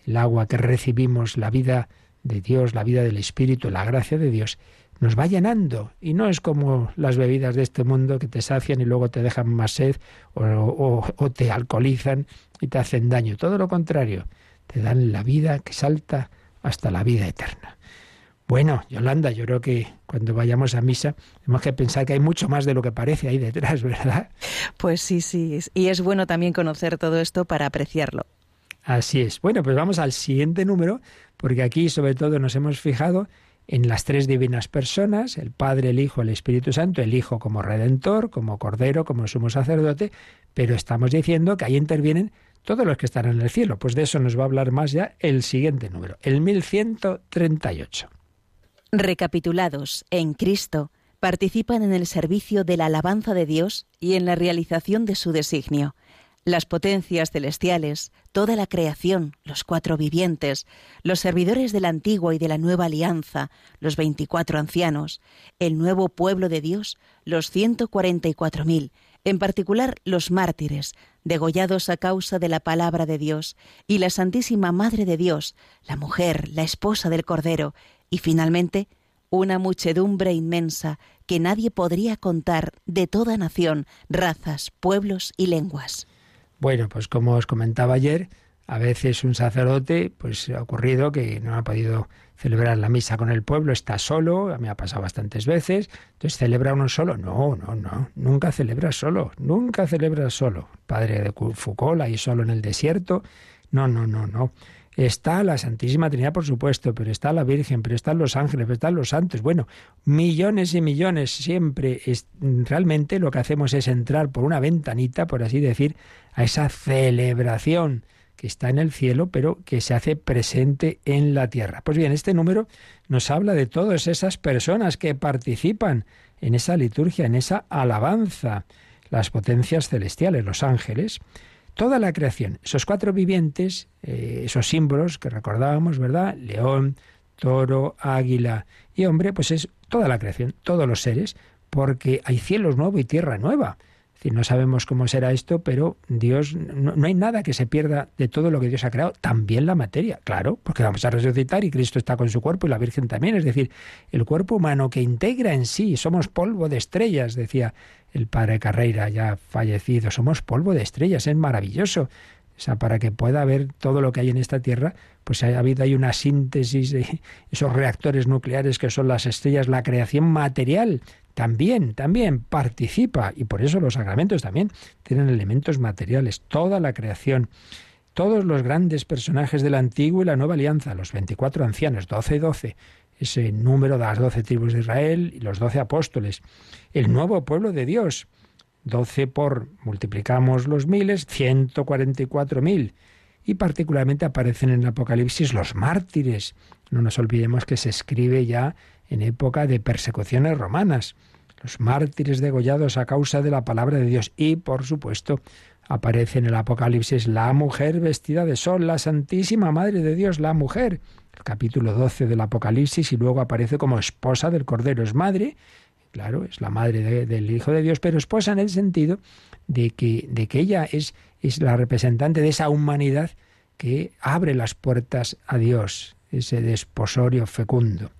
El agua que recibimos, la vida de Dios, la vida del Espíritu, la gracia de Dios, nos va llenando y no es como las bebidas de este mundo que te sacian y luego te dejan más sed o, te alcoholizan y te hacen daño. Todo lo contrario, te dan la vida que salta hasta la vida eterna. Bueno, Yolanda, yo creo que cuando vayamos a misa tenemos que pensar que hay mucho más de lo que parece ahí detrás, ¿verdad? Pues sí, sí. Y es bueno también conocer todo esto para apreciarlo. Así es. Bueno, pues vamos al siguiente número, porque aquí sobre todo nos hemos fijado en las tres divinas personas, el Padre, el Hijo, el Espíritu Santo, el Hijo como Redentor, como Cordero, como Sumo Sacerdote, pero estamos diciendo que ahí intervienen todos los que están en el cielo. Pues de eso nos va a hablar más ya el siguiente número, el 1138. Recapitulados en Cristo, participan en el servicio de la alabanza de Dios y en la realización de su designio. las potencias celestiales, toda la creación, los cuatro vivientes, los servidores de la antigua y de la nueva alianza, los veinticuatro ancianos, el nuevo pueblo de Dios, los ciento cuarenta y cuatro mil, en particular los mártires, degollados a causa de la palabra de Dios, y la Santísima Madre de Dios, la mujer, la esposa del Cordero, y finalmente una muchedumbre inmensa que nadie podría contar de toda nación, razas, pueblos y lenguas. Bueno, pues como os comentaba ayer, a veces un sacerdote, pues ha ocurrido que no ha podido celebrar la misa con el pueblo, está solo, me ha pasado bastantes veces, entonces celebra uno solo. No, no, no, nunca celebra solo, nunca celebra solo. Padre de Foucault ahí solo en el desierto. No, no, no, no. Está la Santísima Trinidad, por supuesto, pero está la Virgen, pero están los ángeles, pero están los santos. Bueno, millones y millones siempre. Es, realmente lo que hacemos es entrar por una ventanita, por así decir, a esa celebración que está en el cielo, pero que se hace presente en la tierra. Pues bien, este número nos habla de todas esas personas que participan en esa liturgia, en esa alabanza, las potencias celestiales, los ángeles, toda la creación, esos cuatro vivientes, eh, esos símbolos que recordábamos, ¿verdad? León, toro, águila y hombre, pues es toda la creación, todos los seres, porque hay cielos nuevos y tierra nueva decir, no sabemos cómo será esto, pero Dios, no, no, hay nada que se pierda de todo lo que Dios ha creado, también la materia, claro, porque vamos a resucitar y Cristo está con su cuerpo y la Virgen también, es decir, el cuerpo humano que integra en sí, somos polvo de estrellas, decía el padre Carreira, ya fallecido, somos polvo de estrellas, es maravilloso. O sea, para que pueda haber todo lo que hay en esta Tierra, pues ha habido ahí una síntesis de esos reactores nucleares que son las estrellas, la creación material también, también participa, y por eso los sacramentos también tienen elementos materiales, toda la creación, todos los grandes personajes de la antigua y la nueva alianza, los 24 ancianos, 12 y 12, ese número de las 12 tribus de Israel y los 12 apóstoles, el nuevo pueblo de Dios, 12 por, multiplicamos los miles, 144 mil. Y particularmente aparecen en el Apocalipsis los mártires. No nos olvidemos que se escribe ya en época de persecuciones romanas los mártires degollados a causa de la palabra de Dios. Y, por supuesto, aparece en el Apocalipsis la mujer vestida de sol, la Santísima Madre de Dios, la mujer. El capítulo 12 del Apocalipsis y luego aparece como esposa del Cordero. Es madre, claro, es la madre de, del Hijo de Dios, pero esposa en el sentido de que, de que ella es, es la representante de esa humanidad que abre las puertas a Dios, ese desposorio fecundo.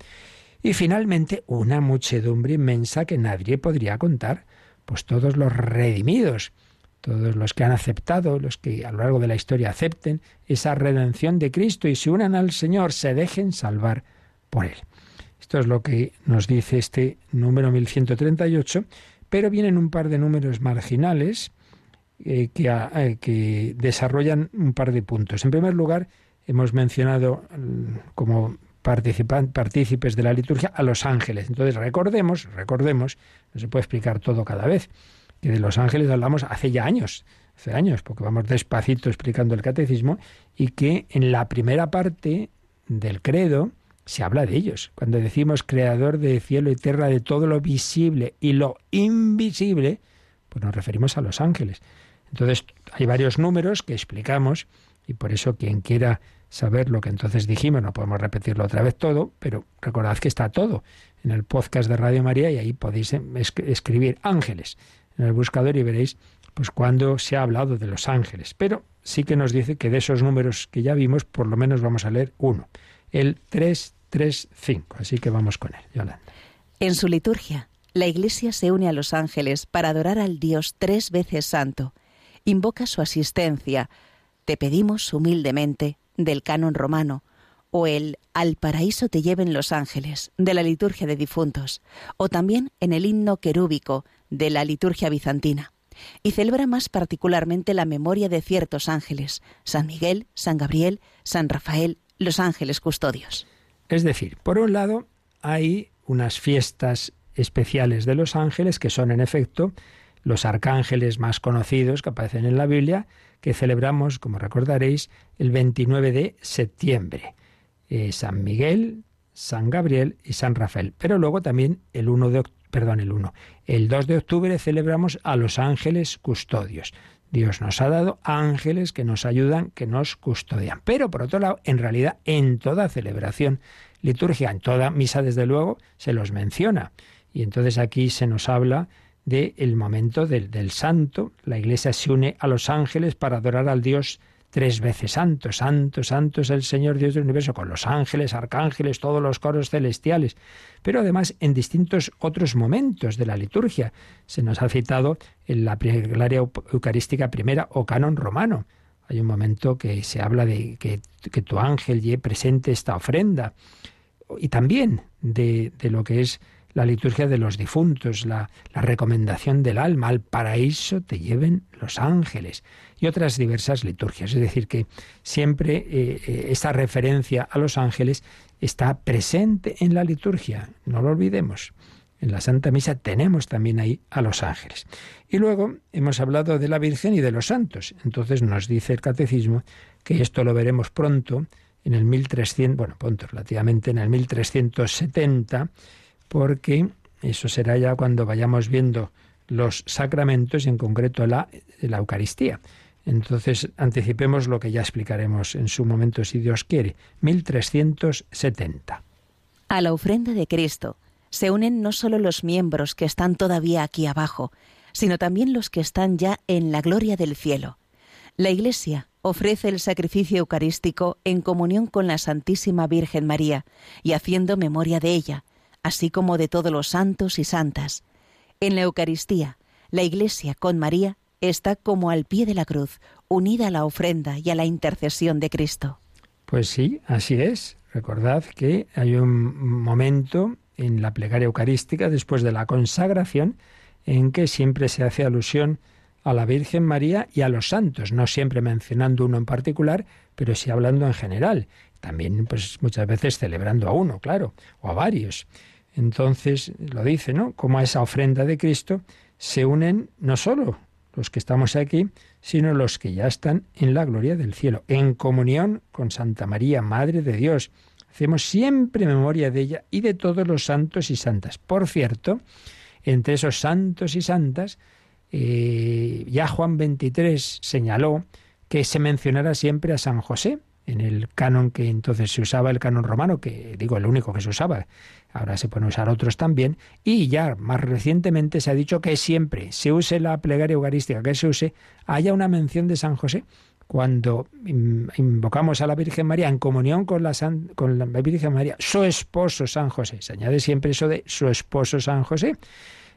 Y finalmente una muchedumbre inmensa que nadie podría contar, pues todos los redimidos, todos los que han aceptado, los que a lo largo de la historia acepten esa redención de Cristo y se unan al Señor, se dejen salvar por Él. Esto es lo que nos dice este número 1138, pero vienen un par de números marginales eh, que, eh, que desarrollan un par de puntos. En primer lugar, hemos mencionado mm, como partícipes de la liturgia a los ángeles. Entonces recordemos, recordemos, no se puede explicar todo cada vez, que de los ángeles hablamos hace ya años, hace años, porque vamos despacito explicando el catecismo, y que en la primera parte del credo se habla de ellos. Cuando decimos creador de cielo y tierra, de todo lo visible y lo invisible, pues nos referimos a los ángeles. Entonces hay varios números que explicamos, y por eso quien quiera saber lo que entonces dijimos, no podemos repetirlo otra vez todo, pero recordad que está todo en el podcast de Radio María y ahí podéis em, escribir ángeles en el buscador y veréis pues cuando se ha hablado de los ángeles. Pero sí que nos dice que de esos números que ya vimos, por lo menos vamos a leer uno, el 335. Así que vamos con él, Yolanda. En su liturgia, la Iglesia se une a los ángeles para adorar al Dios tres veces santo. Invoca su asistencia. Te pedimos humildemente del canon romano, o el Al paraíso te lleven los ángeles, de la liturgia de difuntos, o también en el himno querúbico, de la liturgia bizantina. Y celebra más particularmente la memoria de ciertos ángeles, San Miguel, San Gabriel, San Rafael, los ángeles custodios. Es decir, por un lado, hay unas fiestas especiales de los ángeles que son en efecto los arcángeles más conocidos que aparecen en la Biblia, que celebramos, como recordaréis, el 29 de septiembre. Eh, San Miguel, San Gabriel y San Rafael. Pero luego también el 1 de perdón, el 1. El 2 de octubre celebramos a los ángeles custodios. Dios nos ha dado ángeles que nos ayudan, que nos custodian. Pero por otro lado, en realidad, en toda celebración litúrgica, en toda misa, desde luego, se los menciona. Y entonces aquí se nos habla del momento del, del santo. La iglesia se une a los ángeles para adorar al Dios tres veces santo, santo, santo es el Señor Dios del universo, con los ángeles, arcángeles, todos los coros celestiales, pero además en distintos otros momentos de la liturgia. Se nos ha citado en la plegaria eucarística primera o canon romano. Hay un momento que se habla de que, que tu ángel lleve presente esta ofrenda y también de, de lo que es la liturgia de los difuntos, la, recomendación del alma, al paraíso te lleven los ángeles y otras diversas liturgias. Es decir, que siempre eh, eh, esta referencia a los ángeles está presente en la liturgia, no lo olvidemos. En la Santa Misa tenemos también ahí a los ángeles. Y luego hemos hablado de la Virgen y de los santos. Entonces nos dice el Catecismo que esto lo veremos pronto, en el 1300, bueno, pronto, relativamente en el 1370, porque eso será ya cuando vayamos viendo los sacramentos, en concreto la, la Eucaristía. Entonces, anticipemos lo que ya explicaremos en su momento, si Dios quiere. 1370. A la ofrenda de Cristo se unen no solo los miembros que están todavía aquí abajo, sino también los que están ya en la gloria del cielo. La Iglesia ofrece el sacrificio eucarístico en comunión con la Santísima Virgen María y haciendo memoria de ella, así como de todos los santos y santas. En la Eucaristía, la Iglesia con María está como al pie de la cruz, unida a la ofrenda y a la intercesión de Cristo. Pues sí, así es. Recordad que hay un momento en la plegaria eucarística, después de la consagración, en que siempre se hace alusión a la Virgen María y a los santos, no siempre mencionando uno en particular, pero sí hablando en general. También, pues muchas veces celebrando a uno, claro, o a varios. Entonces, lo dice, ¿no? Como a esa ofrenda de Cristo se unen no solo los que estamos aquí, sino los que ya están en la gloria del cielo, en comunión con Santa María, Madre de Dios. Hacemos siempre memoria de ella y de todos los santos y santas. Por cierto, entre esos santos y santas, eh, ya Juan 23 señaló que se mencionara siempre a San José, en el canon que entonces se usaba, el canon romano, que digo el único que se usaba, ahora se pueden usar otros también, y ya más recientemente se ha dicho que siempre se use la plegaria eucarística, que se use, haya una mención de San José. Cuando invocamos a la Virgen María en comunión con la, con la Virgen María, su esposo San José, se añade siempre eso de su esposo San José,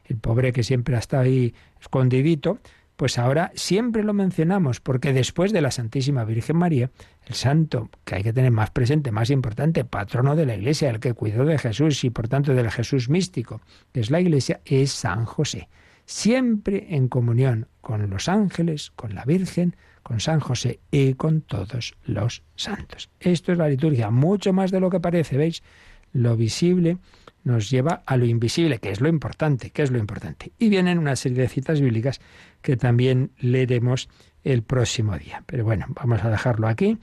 el pobre que siempre ha estado ahí escondidito, pues ahora siempre lo mencionamos, porque después de la Santísima Virgen María, el santo que hay que tener más presente, más importante, patrono de la Iglesia, el que cuidó de Jesús y por tanto del Jesús místico, que es la Iglesia, es San José. Siempre en comunión con los ángeles, con la Virgen, con San José y con todos los santos. Esto es la liturgia, mucho más de lo que parece, ¿veis? Lo visible nos lleva a lo invisible, que es lo importante, que es lo importante. Y vienen una serie de citas bíblicas que también leeremos el próximo día. Pero bueno, vamos a dejarlo aquí,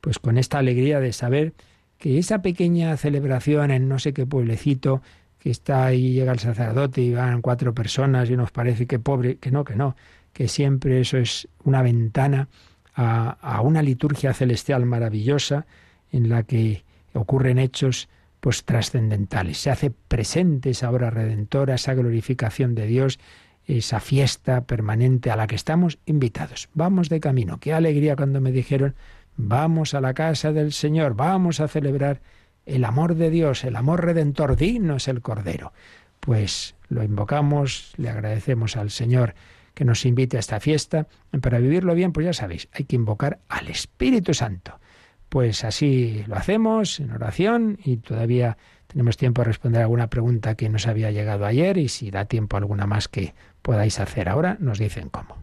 pues con esta alegría de saber que esa pequeña celebración en no sé qué pueblecito, que está ahí, llega el sacerdote y van cuatro personas y nos parece que pobre, que no, que no, que siempre eso es una ventana a, a una liturgia celestial maravillosa en la que ocurren hechos pues trascendentales. Se hace presente esa obra redentora, esa glorificación de Dios, esa fiesta permanente a la que estamos invitados. Vamos de camino. Qué alegría cuando me dijeron, vamos a la casa del Señor, vamos a celebrar el amor de Dios, el amor redentor, digno es el Cordero. Pues lo invocamos, le agradecemos al Señor que nos invite a esta fiesta. Para vivirlo bien, pues ya sabéis, hay que invocar al Espíritu Santo. Pues así lo hacemos en oración y todavía tenemos tiempo de responder alguna pregunta que nos había llegado ayer y si da tiempo alguna más que podáis hacer ahora, nos dicen cómo.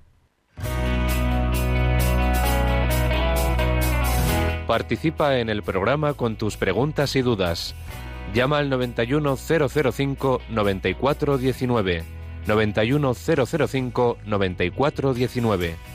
Participa en el programa con tus preguntas y dudas. Llama al 91005 9419.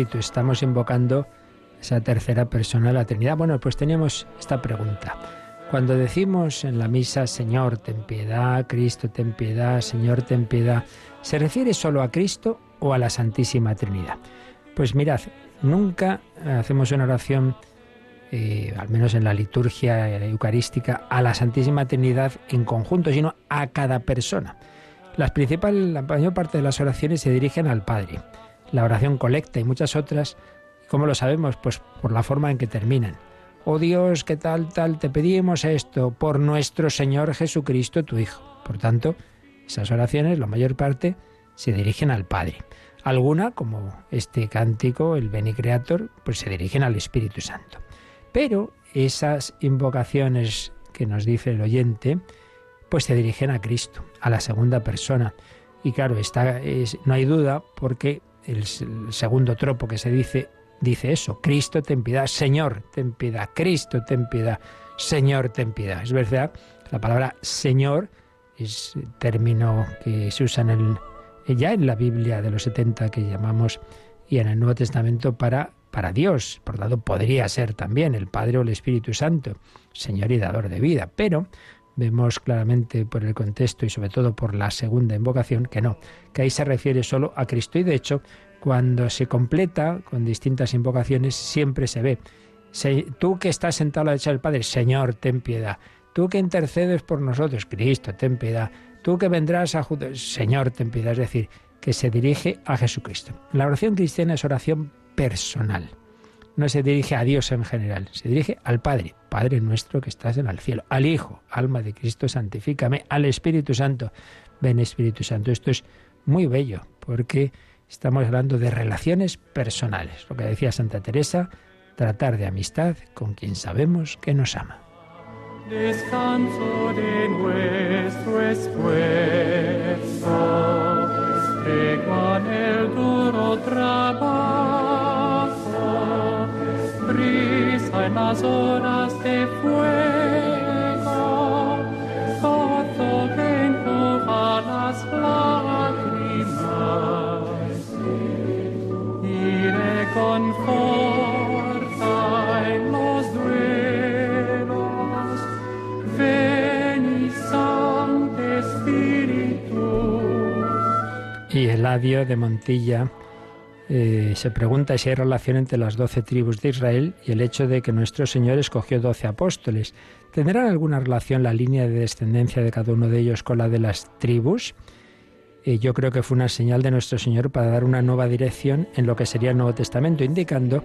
Estamos invocando esa tercera persona de la Trinidad. Bueno, pues teníamos esta pregunta. Cuando decimos en la misa, Señor, ten piedad, Cristo, ten piedad, Señor, ten piedad, ¿se refiere solo a Cristo o a la Santísima Trinidad? Pues mirad, nunca hacemos una oración, eh, al menos en la liturgia eucarística, a la Santísima Trinidad en conjunto, sino a cada persona. Las principales, la mayor parte de las oraciones se dirigen al Padre. La oración colecta y muchas otras, ¿cómo lo sabemos? Pues por la forma en que terminan. Oh Dios, ¿qué tal, tal? Te pedimos esto por nuestro Señor Jesucristo, tu Hijo. Por tanto, esas oraciones, la mayor parte, se dirigen al Padre. Alguna, como este cántico, el Beni Creator, pues se dirigen al Espíritu Santo. Pero esas invocaciones que nos dice el oyente, pues se dirigen a Cristo, a la segunda persona. Y claro, está, es, no hay duda porque el, segundo tropo que se dice dice eso, Cristo ten piedad, Señor ten piedad, Cristo ten piedad, Señor ten piedad. Es verdad, la palabra Señor es término que se usa en el, ya en la Biblia de los 70 que llamamos y en el Nuevo Testamento para, para Dios. Por tanto, podría ser también el Padre o el Espíritu Santo, Señor y dador de vida. Pero vemos claramente por el contexto y sobre todo por la segunda invocación que no, que ahí se refiere solo a Cristo. Y de hecho, cuando se completa con distintas invocaciones, siempre se ve. Tú que estás sentado a la derecha del Padre, Señor, ten piedad. Tú que intercedes por nosotros, Cristo, ten piedad. Tú que vendrás a juzgar, Señor, ten piedad. Es decir, que se dirige a Jesucristo. La oración cristiana es oración personal. No se dirige a Dios en general, se dirige al Padre, Padre nuestro que estás en el cielo, al Hijo, alma de Cristo, santifícame, al Espíritu Santo, ven Espíritu Santo. Esto es muy bello, porque estamos hablando de relaciones personales. Lo que decía Santa Teresa, tratar de amistad con quien sabemos que nos ama. Descanso de nuestro esfuerzo, en el duro trabajo, en las horas de fuego, gozo que enjuga las lágrimas, y reconforta en los duelos. Veni Sancte Spiritus. Y Eladio de Montilla eh, se pregunta si hay relación entre las doce tribus de Israel y el hecho de que nuestro Señor escogió doce apóstoles. ¿Tendrán alguna relación la línea de descendencia de cada uno de ellos con la de las tribus? Eh, yo creo que fue una señal de nuestro Señor para dar una nueva dirección en lo que sería el Nuevo Testamento, indicando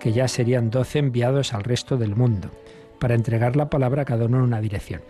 que ya serían doce enviados al resto del mundo, para entregar la palabra a cada uno en una dirección.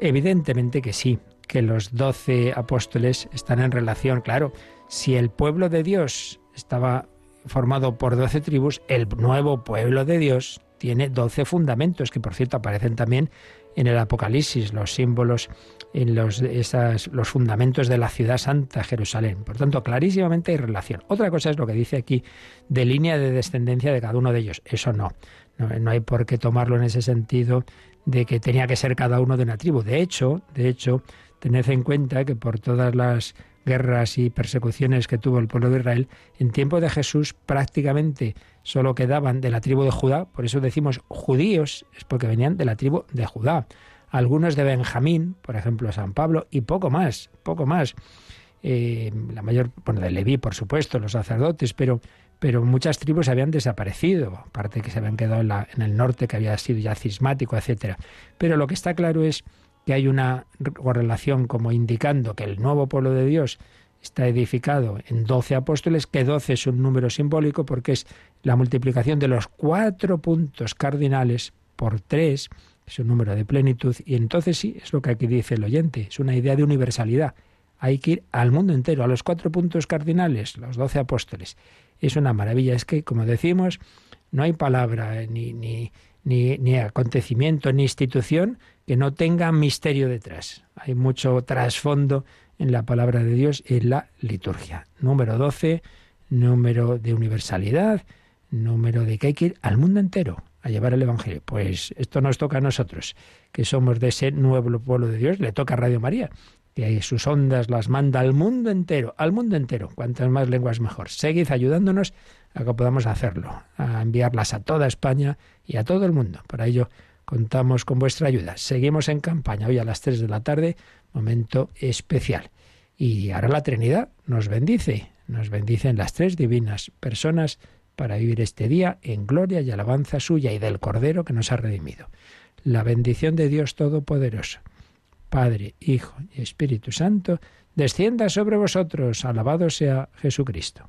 Evidentemente que sí, que los doce apóstoles están en relación, claro, si el pueblo de Dios estaba formado por doce tribus, el nuevo pueblo de Dios tiene doce fundamentos, que por cierto aparecen también en el Apocalipsis, los símbolos en los, esas, los fundamentos de la ciudad santa, Jerusalén. Por tanto, clarísimamente hay relación. Otra cosa es lo que dice aquí de línea de descendencia de cada uno de ellos. Eso no. No, no hay por qué tomarlo en ese sentido de que tenía que ser cada uno de una tribu. De hecho, de hecho, tened en cuenta que por todas las guerras y persecuciones que tuvo el pueblo de Israel, en tiempo de Jesús prácticamente solo quedaban de la tribu de Judá, por eso decimos judíos, es porque venían de la tribu de Judá. Algunos de Benjamín, por ejemplo San Pablo, y poco más, poco más. Eh, la mayor, bueno, de Leví, por supuesto, los sacerdotes, pero, pero muchas tribus habían desaparecido, aparte que se habían quedado en, la, en el norte, que había sido ya cismático, etcétera. Pero lo que está claro es que hay una relación como indicando que el nuevo pueblo de Dios está edificado en doce apóstoles, que doce es un número simbólico porque es la multiplicación de los cuatro puntos cardinales por tres, es un número de plenitud, y entonces sí, es lo que aquí dice el oyente, es una idea de universalidad. Hay que ir al mundo entero, a los cuatro puntos cardinales, los doce apóstoles. Es una maravilla, es que, como decimos, no hay palabra ni, ni, ni, ni acontecimiento, ni institución que no tenga misterio detrás. Hay mucho trasfondo en la palabra de Dios y en la liturgia. Número 12, número de universalidad, número de que hay que ir al mundo entero a llevar el Evangelio. Pues esto nos toca a nosotros, que somos de ese nuevo pueblo de Dios, le toca a Radio María, que sus ondas las manda al mundo entero, al mundo entero. Cuantas más lenguas mejor. Seguid ayudándonos a que podamos hacerlo, a enviarlas a toda España y a todo el mundo. Para ello contamos con vuestra ayuda. Seguimos en campaña hoy a las 3 de la tarde, momento especial. Y ahora la Trinidad nos bendice, nos bendicen las tres divinas personas para vivir este día en gloria y alabanza suya y del Cordero que nos ha redimido. La bendición de Dios Todopoderoso, Padre, Hijo y Espíritu Santo, descienda sobre vosotros. Alabado sea Jesucristo.